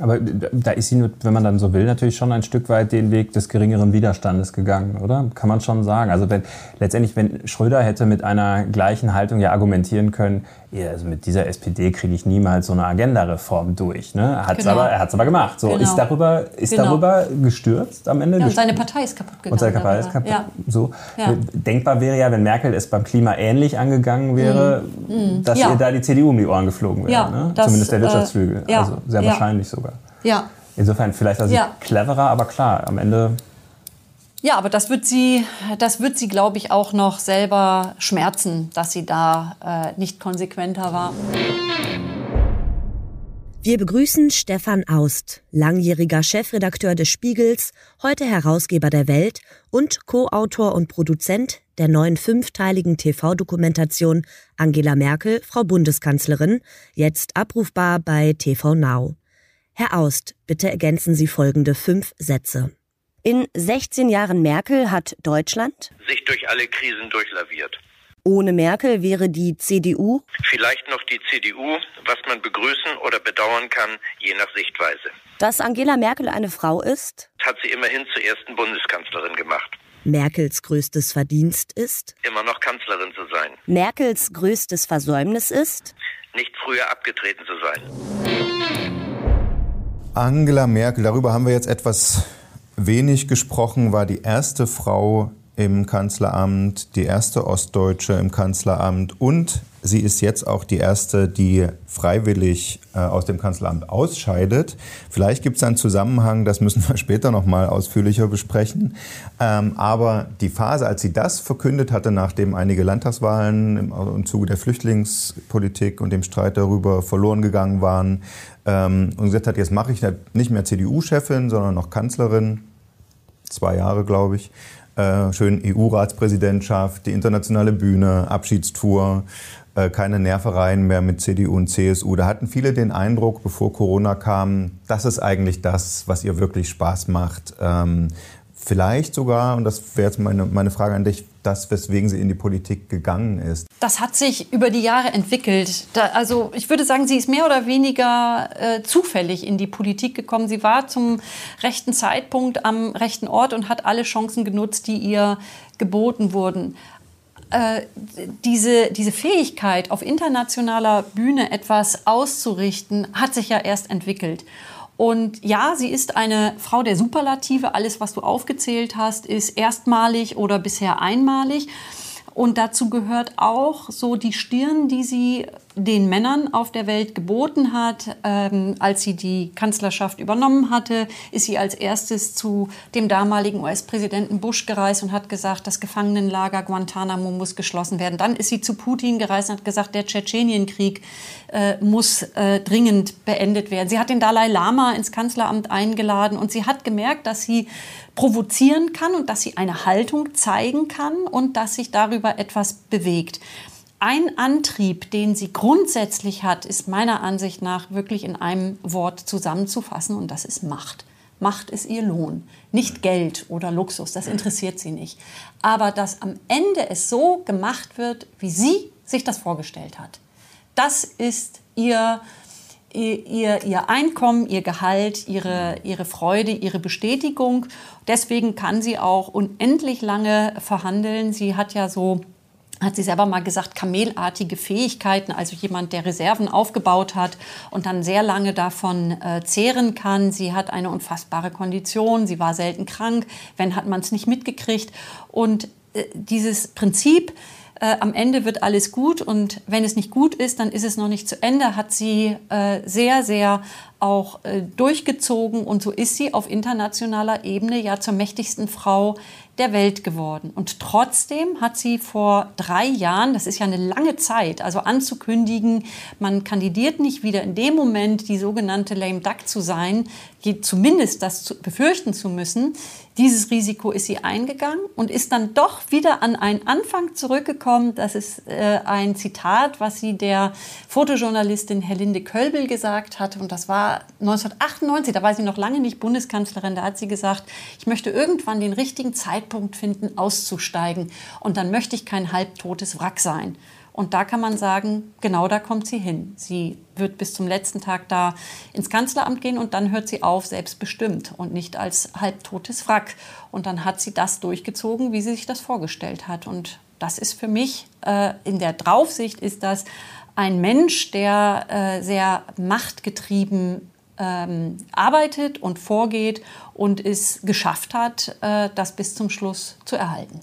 Aber da ist sie, wenn man dann so will, natürlich schon ein Stück weit den Weg des geringeren Widerstandes gegangen, oder? Kann man schon sagen. Also wenn, letztendlich, wenn Schröder hätte mit einer gleichen Haltung ja argumentieren können, ja, also mit dieser SPD kriege ich niemals so eine Agenda-Reform durch. Ne? Hat's genau. aber, er hat es aber gemacht. So, genau. Ist, darüber, ist genau. darüber gestürzt am Ende? Ja, und seine Partei ist kaputt gegangen. Und seine Partei ist kaputt. Ja. So. Ja. Denkbar wäre ja, wenn Merkel es beim Klima ähnlich angegangen wäre, mhm. dass ja. ihr da die CDU um die Ohren geflogen wäre. Ja, ne? das, Zumindest der äh, Wirtschaftsflügel. Äh, also sehr wahrscheinlich sogar. Ja. Insofern vielleicht also cleverer, aber klar, am Ende ja, aber das wird sie, das wird sie, glaube ich, auch noch selber schmerzen, dass sie da äh, nicht konsequenter war. Wir begrüßen Stefan Aust, langjähriger Chefredakteur des Spiegels, heute Herausgeber der Welt und Co-Autor und Produzent der neuen fünfteiligen TV-Dokumentation Angela Merkel, Frau Bundeskanzlerin, jetzt abrufbar bei TV Now. Herr Aust, bitte ergänzen Sie folgende fünf Sätze. In 16 Jahren Merkel hat Deutschland sich durch alle Krisen durchlaviert. Ohne Merkel wäre die CDU vielleicht noch die CDU, was man begrüßen oder bedauern kann, je nach Sichtweise. Dass Angela Merkel eine Frau ist, hat sie immerhin zur ersten Bundeskanzlerin gemacht. Merkels größtes Verdienst ist, immer noch Kanzlerin zu sein. Merkels größtes Versäumnis ist, nicht früher abgetreten zu sein. Angela Merkel, darüber haben wir jetzt etwas wenig gesprochen, war die erste Frau im Kanzleramt, die erste Ostdeutsche im Kanzleramt und sie ist jetzt auch die erste, die freiwillig äh, aus dem Kanzleramt ausscheidet. Vielleicht gibt es einen Zusammenhang, das müssen wir *laughs* später noch mal ausführlicher besprechen. Ähm, aber die Phase, als sie das verkündet hatte, nachdem einige Landtagswahlen im, im Zuge der Flüchtlingspolitik und dem Streit darüber verloren gegangen waren ähm, und gesagt hat, jetzt mache ich nicht mehr CDU-Chefin, sondern noch Kanzlerin, zwei Jahre, glaube ich. Äh, schön EU-Ratspräsidentschaft, die internationale Bühne, Abschiedstour, äh, keine Nervereien mehr mit CDU und CSU. Da hatten viele den Eindruck, bevor Corona kam, das ist eigentlich das, was ihr wirklich Spaß macht. Ähm, vielleicht sogar, und das wäre jetzt meine, meine Frage an dich, das, weswegen sie in die Politik gegangen ist? Das hat sich über die Jahre entwickelt. Da, also ich würde sagen, sie ist mehr oder weniger äh, zufällig in die Politik gekommen. Sie war zum rechten Zeitpunkt am rechten Ort und hat alle Chancen genutzt, die ihr geboten wurden. Äh, diese, diese Fähigkeit, auf internationaler Bühne etwas auszurichten, hat sich ja erst entwickelt. Und ja, sie ist eine Frau der Superlative. Alles, was du aufgezählt hast, ist erstmalig oder bisher einmalig. Und dazu gehört auch so die Stirn, die sie den Männern auf der Welt geboten hat. Ähm, als sie die Kanzlerschaft übernommen hatte, ist sie als erstes zu dem damaligen US-Präsidenten Bush gereist und hat gesagt, das Gefangenenlager Guantanamo muss geschlossen werden. Dann ist sie zu Putin gereist und hat gesagt, der Tschetschenienkrieg äh, muss äh, dringend beendet werden. Sie hat den Dalai Lama ins Kanzleramt eingeladen und sie hat gemerkt, dass sie provozieren kann und dass sie eine Haltung zeigen kann und dass sich darüber etwas bewegt. Ein Antrieb, den sie grundsätzlich hat, ist meiner Ansicht nach wirklich in einem Wort zusammenzufassen und das ist Macht. Macht ist ihr Lohn, nicht Geld oder Luxus, das interessiert sie nicht. Aber dass am Ende es so gemacht wird, wie sie sich das vorgestellt hat, das ist ihr, ihr, ihr Einkommen, ihr Gehalt, ihre, ihre Freude, ihre Bestätigung. Deswegen kann sie auch unendlich lange verhandeln. Sie hat ja so hat sie selber mal gesagt, kamelartige Fähigkeiten, also jemand, der Reserven aufgebaut hat und dann sehr lange davon äh, zehren kann. Sie hat eine unfassbare Kondition, sie war selten krank, wenn hat man es nicht mitgekriegt. Und äh, dieses Prinzip, äh, am Ende wird alles gut und wenn es nicht gut ist, dann ist es noch nicht zu Ende, hat sie äh, sehr, sehr auch äh, durchgezogen und so ist sie auf internationaler Ebene ja zur mächtigsten Frau der Welt geworden. Und trotzdem hat sie vor drei Jahren, das ist ja eine lange Zeit, also anzukündigen, man kandidiert nicht wieder in dem Moment, die sogenannte lame duck zu sein, zumindest das zu, befürchten zu müssen, dieses Risiko ist sie eingegangen und ist dann doch wieder an einen Anfang zurückgekommen. Das ist äh, ein Zitat, was sie der Fotojournalistin Helinde Kölbel gesagt hat. Und das war 1998, da war sie noch lange nicht Bundeskanzlerin. Da hat sie gesagt, ich möchte irgendwann den richtigen Zeitpunkt finden, auszusteigen. Und dann möchte ich kein halbtotes Wrack sein. Und da kann man sagen, genau da kommt sie hin. Sie wird bis zum letzten Tag da ins Kanzleramt gehen und dann hört sie auf, selbstbestimmt und nicht als halbtotes Wrack. Und dann hat sie das durchgezogen, wie sie sich das vorgestellt hat. Und das ist für mich, äh, in der Draufsicht ist das ein Mensch, der äh, sehr machtgetrieben ähm, arbeitet und vorgeht und es geschafft hat, äh, das bis zum Schluss zu erhalten.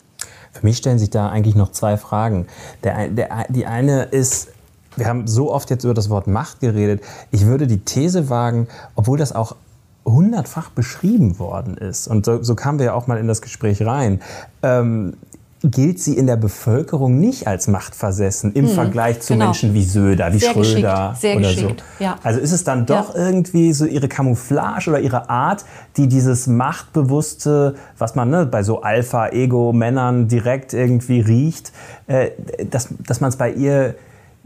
Für mich stellen sich da eigentlich noch zwei Fragen. Der, der, die eine ist, wir haben so oft jetzt über das Wort Macht geredet. Ich würde die These wagen, obwohl das auch hundertfach beschrieben worden ist, und so, so kamen wir ja auch mal in das Gespräch rein, ähm, gilt sie in der Bevölkerung nicht als machtversessen im hm, Vergleich zu genau. Menschen wie Söder, wie sehr Schröder sehr oder geschickt. so. Ja. Also ist es dann doch ja. irgendwie so ihre Camouflage oder ihre Art, die dieses machtbewusste, was man ne, bei so Alpha-Ego-Männern direkt irgendwie riecht, äh, dass, dass man es bei ihr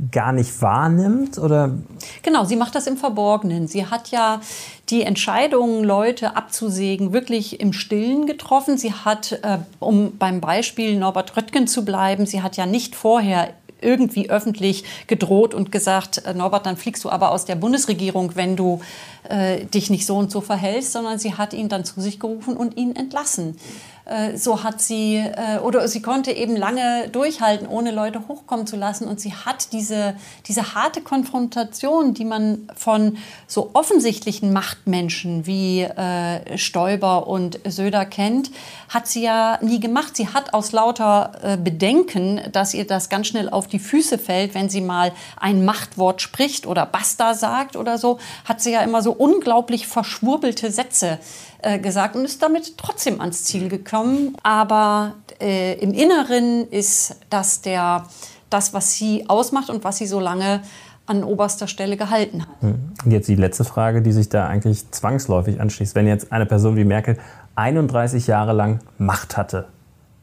gar nicht wahrnimmt? Oder? Genau, sie macht das im Verborgenen. Sie hat ja die Entscheidung, Leute abzusägen, wirklich im Stillen getroffen. Sie hat, äh, um beim Beispiel Norbert Röttgen zu bleiben, sie hat ja nicht vorher irgendwie öffentlich gedroht und gesagt, äh, Norbert, dann fliegst du aber aus der Bundesregierung, wenn du äh, dich nicht so und so verhältst, sondern sie hat ihn dann zu sich gerufen und ihn entlassen. Äh, so hat sie, äh, oder sie konnte eben lange durchhalten, ohne Leute hochkommen zu lassen. Und sie hat diese, diese harte Konfrontation, die man von so offensichtlichen Machtmenschen wie äh, Stoiber und Söder kennt, hat sie ja nie gemacht. Sie hat aus lauter Bedenken, dass ihr das ganz schnell auf die Füße fällt, wenn sie mal ein Machtwort spricht oder Basta sagt oder so, hat sie ja immer so unglaublich verschwurbelte Sätze äh, gesagt und ist damit trotzdem ans Ziel gekommen. Aber äh, im Inneren ist das der, das, was sie ausmacht und was sie so lange an oberster Stelle gehalten hat. Hm. Und jetzt die letzte Frage, die sich da eigentlich zwangsläufig anschließt. Wenn jetzt eine Person wie Merkel 31 Jahre lang Macht hatte,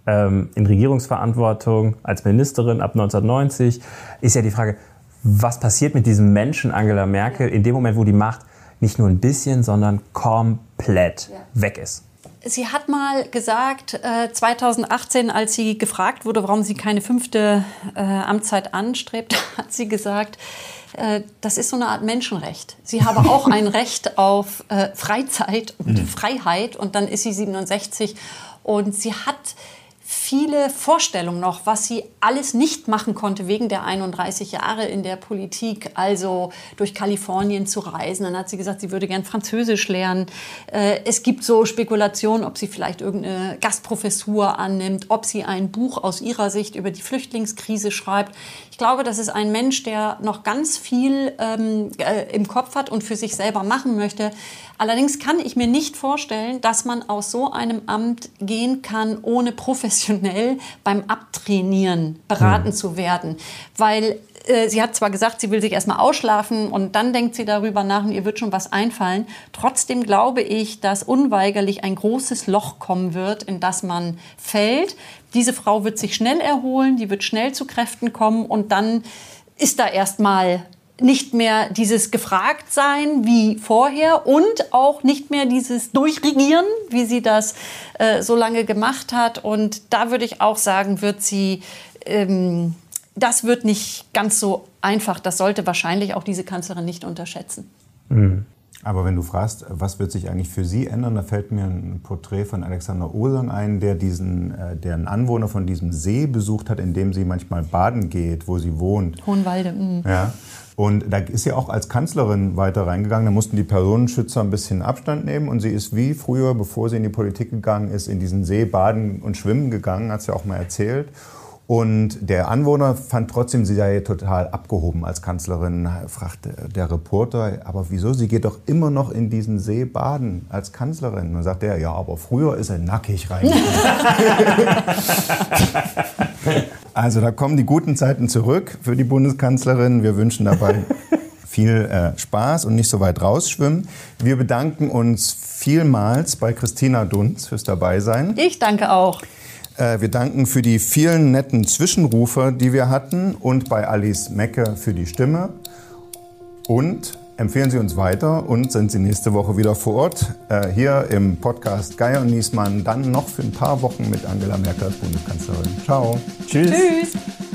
ähm, in Regierungsverantwortung als Ministerin ab 1990, ist ja die Frage, was passiert mit diesem Menschen Angela Merkel in dem Moment, wo die Macht nicht nur ein bisschen, sondern komplett ja. weg ist. Sie hat mal gesagt, äh, 2018, als sie gefragt wurde, warum sie keine fünfte äh, Amtszeit anstrebt, *laughs* hat sie gesagt, äh, das ist so eine Art Menschenrecht. Sie habe auch ein *laughs* Recht auf äh, Freizeit und mhm. Freiheit und dann ist sie 67 und sie hat viele Vorstellungen noch, was sie alles nicht machen konnte wegen der 31 Jahre in der Politik, also durch Kalifornien zu reisen. Dann hat sie gesagt, sie würde gern Französisch lernen. Äh, es gibt so Spekulationen, ob sie vielleicht irgendeine Gastprofessur annimmt, ob sie ein Buch aus ihrer Sicht über die Flüchtlingskrise schreibt. Ich glaube, das ist ein Mensch, der noch ganz viel ähm, äh, im Kopf hat und für sich selber machen möchte. Allerdings kann ich mir nicht vorstellen, dass man aus so einem Amt gehen kann, ohne professionell beim Abtrainieren beraten mhm. zu werden. Weil äh, sie hat zwar gesagt, sie will sich erstmal ausschlafen und dann denkt sie darüber nach und ihr wird schon was einfallen. Trotzdem glaube ich, dass unweigerlich ein großes Loch kommen wird, in das man fällt. Diese Frau wird sich schnell erholen, die wird schnell zu Kräften kommen und dann ist da erstmal nicht mehr dieses Gefragtsein wie vorher und auch nicht mehr dieses Durchregieren, wie sie das äh, so lange gemacht hat. Und da würde ich auch sagen, wird sie, ähm, das wird nicht ganz so einfach. Das sollte wahrscheinlich auch diese Kanzlerin nicht unterschätzen. Mhm. Aber wenn du fragst, was wird sich eigentlich für Sie ändern, da fällt mir ein Porträt von Alexander Osan ein, der diesen, äh, der einen Anwohner von diesem See besucht hat, in dem sie manchmal baden geht, wo sie wohnt. Hohenwalde. Mh. Ja. Und da ist sie auch als Kanzlerin weiter reingegangen. Da mussten die Personenschützer ein bisschen Abstand nehmen. Und sie ist wie früher, bevor sie in die Politik gegangen ist, in diesen See baden und schwimmen gegangen, hat sie auch mal erzählt. Und der Anwohner fand trotzdem, sie sei total abgehoben als Kanzlerin. Fragte der Reporter, aber wieso? Sie geht doch immer noch in diesen See baden als Kanzlerin. Und dann sagt er, ja, aber früher ist er nackig rein. *laughs* also da kommen die guten Zeiten zurück für die Bundeskanzlerin. Wir wünschen dabei viel äh, Spaß und nicht so weit rausschwimmen. Wir bedanken uns vielmals bei Christina Dunz fürs Dabeisein. Ich danke auch. Äh, wir danken für die vielen netten Zwischenrufe, die wir hatten und bei Alice Mecke für die Stimme. Und empfehlen Sie uns weiter und sind Sie nächste Woche wieder vor Ort äh, hier im Podcast Geier und Niesmann. Dann noch für ein paar Wochen mit Angela Merkel als Bundeskanzlerin. Ciao. Tschüss. Tschüss.